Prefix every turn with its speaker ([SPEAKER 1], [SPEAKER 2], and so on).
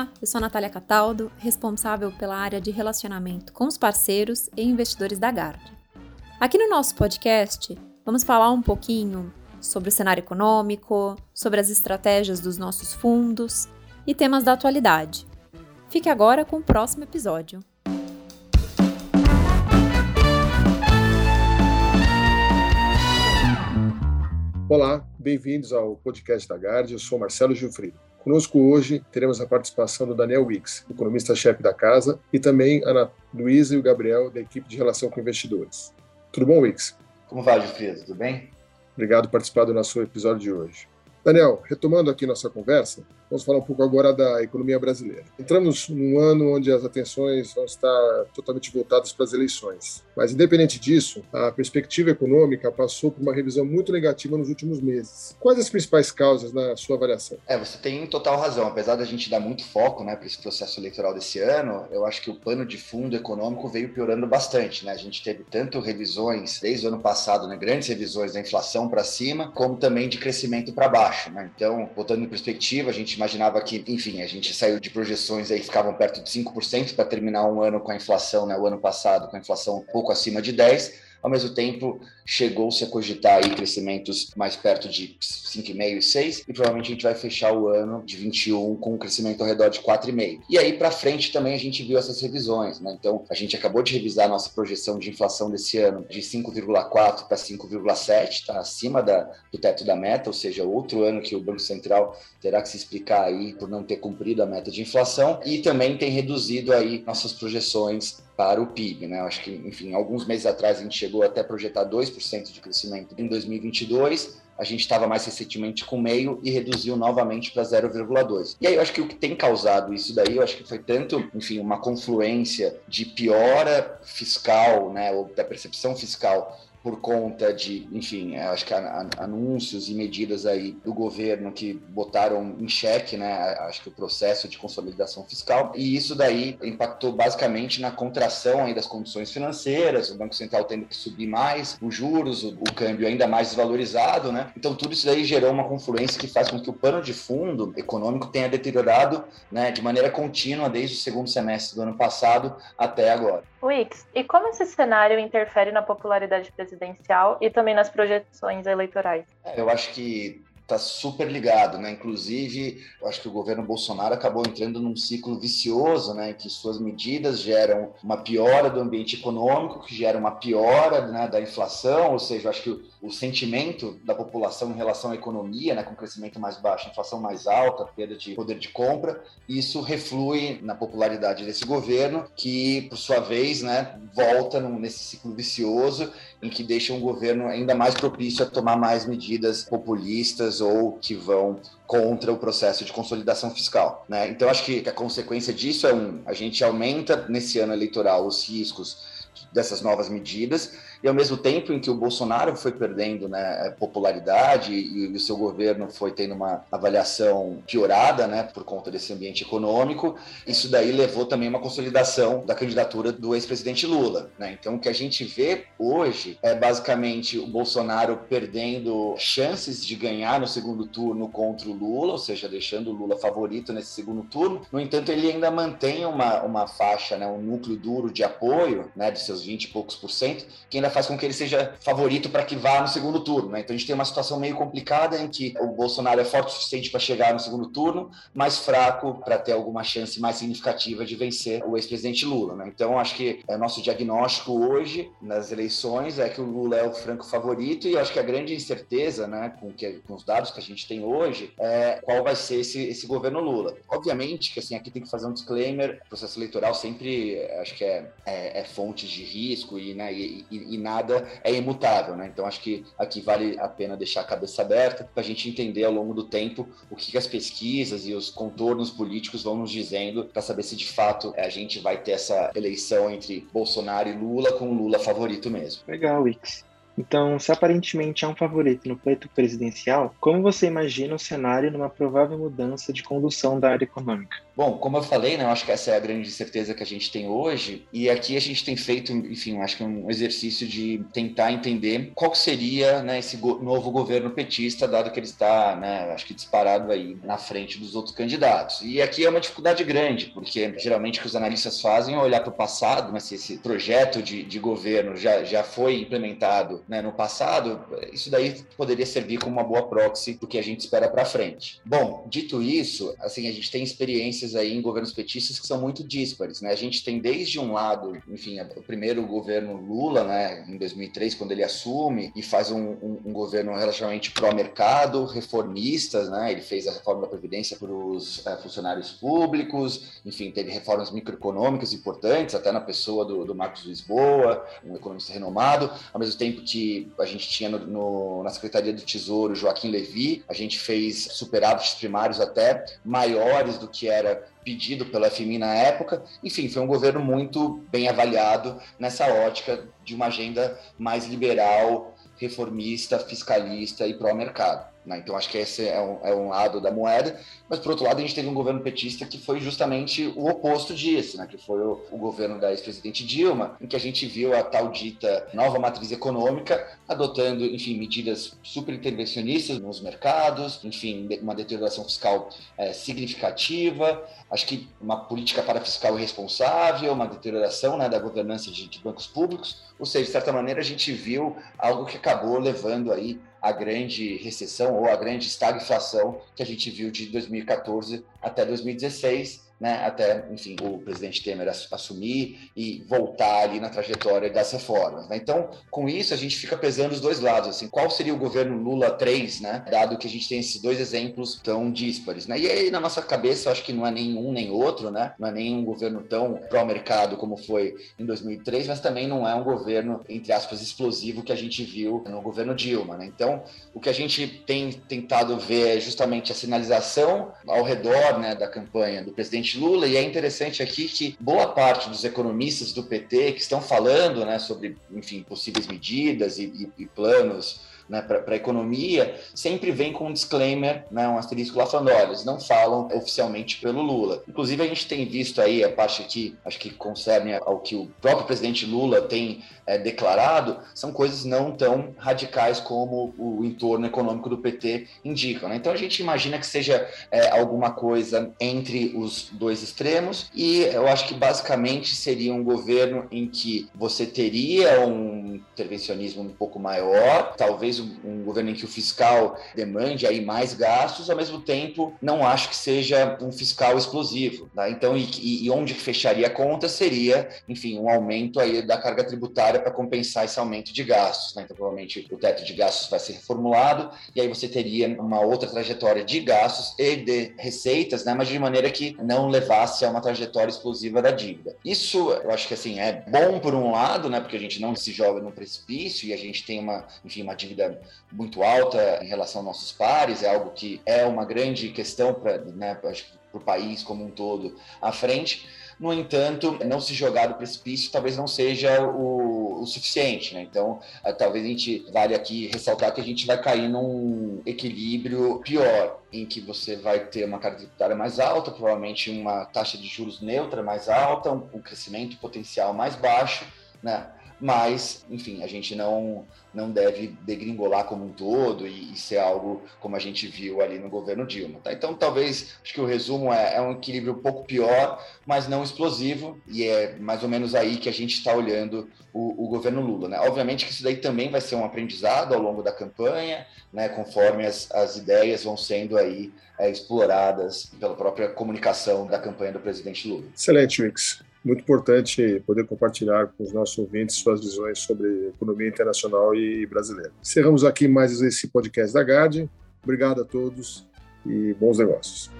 [SPEAKER 1] Olá, eu sou a Natália Cataldo, responsável pela área de relacionamento com os parceiros e investidores da Gard. Aqui no nosso podcast, vamos falar um pouquinho sobre o cenário econômico, sobre as estratégias dos nossos fundos e temas da atualidade. Fique agora com o próximo episódio.
[SPEAKER 2] Olá, bem-vindos ao podcast da Gard. Eu sou Marcelo Gilfrido. Conosco hoje teremos a participação do Daniel Wicks, economista-chefe da casa, e também a Ana Luísa e o Gabriel, da equipe de relação com investidores. Tudo bom, Wicks?
[SPEAKER 3] Como vai, Gilfrido? Tudo bem?
[SPEAKER 2] Obrigado por participar do nosso episódio de hoje. Daniel, retomando aqui nossa conversa, vamos falar um pouco agora da economia brasileira. Entramos num ano onde as atenções vão estar totalmente voltadas para as eleições. Mas, independente disso, a perspectiva econômica passou por uma revisão muito negativa nos últimos meses. Quais as principais causas na sua avaliação?
[SPEAKER 3] É, você tem total razão. Apesar da gente dar muito foco né, para esse processo eleitoral desse ano, eu acho que o pano de fundo econômico veio piorando bastante. Né? A gente teve tanto revisões desde o ano passado, né, grandes revisões da inflação para cima, como também de crescimento para baixo. Né? Então, botando em perspectiva, a gente imaginava que, enfim, a gente saiu de projeções aí que ficavam perto de 5% para terminar um ano com a inflação, né, o ano passado, com a inflação um pouco acima de 10%. Ao mesmo tempo, chegou-se a cogitar aí crescimentos mais perto de 5,5 e 6, e provavelmente a gente vai fechar o ano de 21 com um crescimento ao redor de 4,5. E aí para frente também a gente viu essas revisões, né? Então, a gente acabou de revisar a nossa projeção de inflação desse ano de 5,4 para 5,7, está acima da, do teto da meta, ou seja, outro ano que o Banco Central terá que se explicar aí por não ter cumprido a meta de inflação, e também tem reduzido aí nossas projeções para o PIB, né? Acho que, enfim, alguns meses atrás a gente chegou até a projetar 2% de crescimento em 2022, a gente estava mais recentemente com meio e reduziu novamente para 0,2. E aí eu acho que o que tem causado isso daí, eu acho que foi tanto, enfim, uma confluência de piora fiscal, né, ou da percepção fiscal por conta de, enfim, acho que anúncios e medidas aí do governo que botaram em xeque, né, acho que o processo de consolidação fiscal, e isso daí impactou basicamente na contração aí das condições financeiras, o Banco Central tendo que subir mais os juros, o, o câmbio ainda mais desvalorizado, né, então tudo isso daí gerou uma confluência que faz com que o pano de fundo econômico tenha deteriorado, né, de maneira contínua desde o segundo semestre do ano passado até agora.
[SPEAKER 4] Wix, e como esse cenário interfere na popularidade presidencial e também nas projeções eleitorais?
[SPEAKER 3] É, eu acho que está super ligado, né? Inclusive, eu acho que o governo Bolsonaro acabou entrando num ciclo vicioso, né? Em que suas medidas geram uma piora do ambiente econômico, que gera uma piora né, da inflação, ou seja, eu acho que o, sentimento da população em relação à economia, né? Com crescimento mais baixo, inflação mais alta, perda de poder de compra, isso reflui na popularidade desse governo, que, por sua vez, né? Volta num, nesse ciclo vicioso em que deixa um governo ainda mais propício a tomar mais medidas populistas ou que vão contra o processo de consolidação fiscal. Né? Então, acho que a consequência disso é um: a gente aumenta nesse ano eleitoral os riscos dessas novas medidas e ao mesmo tempo em que o Bolsonaro foi perdendo né, popularidade e, e, o seu governo foi tendo uma avaliação piorada né, por conta desse ambiente econômico, isso daí levou também uma consolidação da candidatura do ex-presidente Lula. Né? Então, o que a gente vê hoje é basicamente o Bolsonaro perdendo chances de ganhar no segundo turno contra o Lula, ou seja, deixando o Lula favorito nesse segundo turno. No entanto, ele ainda mantém uma, uma faixa, né, um núcleo duro de apoio né, de seus 20 e poucos por cento, que ainda faz com que ele seja favorito para que vá no segundo turno. Né? Então a gente tem uma situação meio complicada em que o Bolsonaro é forte o suficiente para chegar no segundo turno, mas fraco para ter alguma chance mais significativa de vencer o ex-presidente Lula. Né? Então acho que é nosso diagnóstico hoje nas eleições é que o Lula é o franco favorito e acho que a grande incerteza, né, com, que, com os dados que a gente tem hoje, é qual vai ser esse, esse governo Lula. Obviamente que assim aqui tem que fazer um disclaimer, o processo eleitoral sempre acho que é, é, é fonte de risco e, né, e, e, nada é imutável, né? Então acho que aqui vale a pena deixar a cabeça aberta para a gente entender ao longo do tempo o que, que as pesquisas e os contornos políticos vão nos dizendo para saber se de fato a gente vai ter essa eleição entre Bolsonaro e Lula com Lula favorito mesmo.
[SPEAKER 5] Legal, Wix. Então, se aparentemente há um favorito no pleito presidencial, como você imagina o cenário numa provável mudança de condução da área econômica?
[SPEAKER 3] Bom, como eu falei, né, eu acho que essa é a grande certeza que a gente tem hoje, e aqui a gente tem feito, enfim, acho que um exercício de tentar entender qual seria né, esse novo governo petista, dado que ele está, né, acho que disparado aí na frente dos outros candidatos. E aqui é uma dificuldade grande, porque geralmente o que os analistas fazem é olhar para o passado, né, se esse projeto de, de governo já, já foi implementado né, no passado, isso daí poderia servir como uma boa proxy do que a gente espera para frente. Bom, dito isso, assim, a gente tem experiências aí em governos petistas que são muito díspares, né? A gente tem desde um lado, enfim, o primeiro governo Lula, né, em 2003, quando ele assume e faz um, um, um governo relativamente pró-mercado, reformistas, né? Ele fez a reforma da Previdência para os é, funcionários públicos, enfim, teve reformas microeconômicas importantes, até na pessoa do, do Marcos Lisboa, um economista renomado, ao mesmo tempo a gente tinha no, no, na Secretaria do Tesouro Joaquim Levi, a gente fez superávites primários até maiores do que era pedido pela FMI na época. Enfim, foi um governo muito bem avaliado nessa ótica de uma agenda mais liberal, reformista, fiscalista e pró-mercado. Né? Então, acho que esse é um, é um, lado da moeda. Mas, por outro lado, a gente teve um governo petista que foi justamente o oposto disso, né? que foi o, o governo da ex-presidente Dilma, em que a gente viu a tal dita nova matriz econômica adotando, enfim, medidas super intervencionistas nos mercados, enfim, uma deterioração fiscal é, significativa, acho que uma política para fiscal irresponsável, uma deterioração né, da governança de, de bancos públicos, ou seja, de certa maneira a gente viu algo que acabou levando aí a grande recessão ou a grande estagflação que a gente viu de 2014 até 2016 né, até, enfim, o presidente Temer assumir e voltar ali na trajetória das reformas. Né? Então, com isso, a gente fica pesando os dois lados, assim, qual seria o governo Lula 3, né, dado que a gente tem esses dois exemplos tão díspares, né? E aí, na nossa cabeça, eu acho que não é nem um nem outro, né? Não é nem um governo tão pró-mercado como foi em 2003, mas também não é um governo, entre aspas, explosivo que a gente viu no governo Dilma, né? Então, o que a gente tem tentado ver é justamente a sinalização ao redor, né, da campanha do presidente presidente Lula, e é interessante aqui que boa parte dos economistas do PT que estão falando né, sobre, enfim, possíveis medidas e, e, e planos né, para a economia, sempre vem com um disclaimer, né, um asterisco lá falando, olha, eles não falam oficialmente pelo Lula. Inclusive, a gente tem visto aí a parte que acho que concerne ao que o próprio presidente Lula tem é, declarado, são coisas não tão radicais como o entorno econômico do PT indica. Né? Então, a gente imagina que seja é, alguma coisa entre os dois extremos, e eu acho que basicamente seria um governo em que você teria um intervencionismo um pouco maior, talvez um, governo em que o fiscal demande aí mais gastos, ao mesmo tempo não acho que seja um fiscal explosivo. Tá? Então, e, e, onde fecharia a conta seria, enfim, um aumento aí da carga tributária para compensar esse aumento de gastos. Né? Então, provavelmente o teto de gastos vai ser reformulado e aí você teria uma outra trajetória de gastos e de receitas, né? mas de maneira que não levasse a uma trajetória explosiva da dívida. Isso, eu acho que assim é bom por um lado, né? Porque a gente não se joga no precipício e a gente tem uma, enfim, uma dívida muito alta em relação aos nossos pares, é algo que é uma grande questão para né, o país como um todo à frente. No entanto, não se jogar do precipício talvez não seja o, o suficiente. Né? Então, eh, talvez a gente vale aqui ressaltar que a gente vai cair num equilíbrio pior, em que você vai ter uma carga tributária mais alta, provavelmente uma taxa de juros neutra mais alta, um, um crescimento potencial mais baixo, né? Mas, enfim, a gente não, não deve degringolar como um todo e, e, ser algo como a gente viu ali no governo Dilma. Tá? Então, talvez, acho que o resumo é, é, um equilíbrio um pouco pior, mas não explosivo, e é mais ou menos aí que a gente está olhando o, o, governo Lula. Né? Obviamente que isso daí também vai ser um aprendizado ao longo da campanha, né, conforme as, as ideias vão sendo aí é, exploradas pela própria comunicação da campanha do presidente Lula.
[SPEAKER 2] Excelente, Wix muito importante poder compartilhar com os nossos ouvintes suas visões sobre economia internacional e brasileira. Encerramos aqui mais esse podcast da GAD. Obrigado a todos e bons negócios.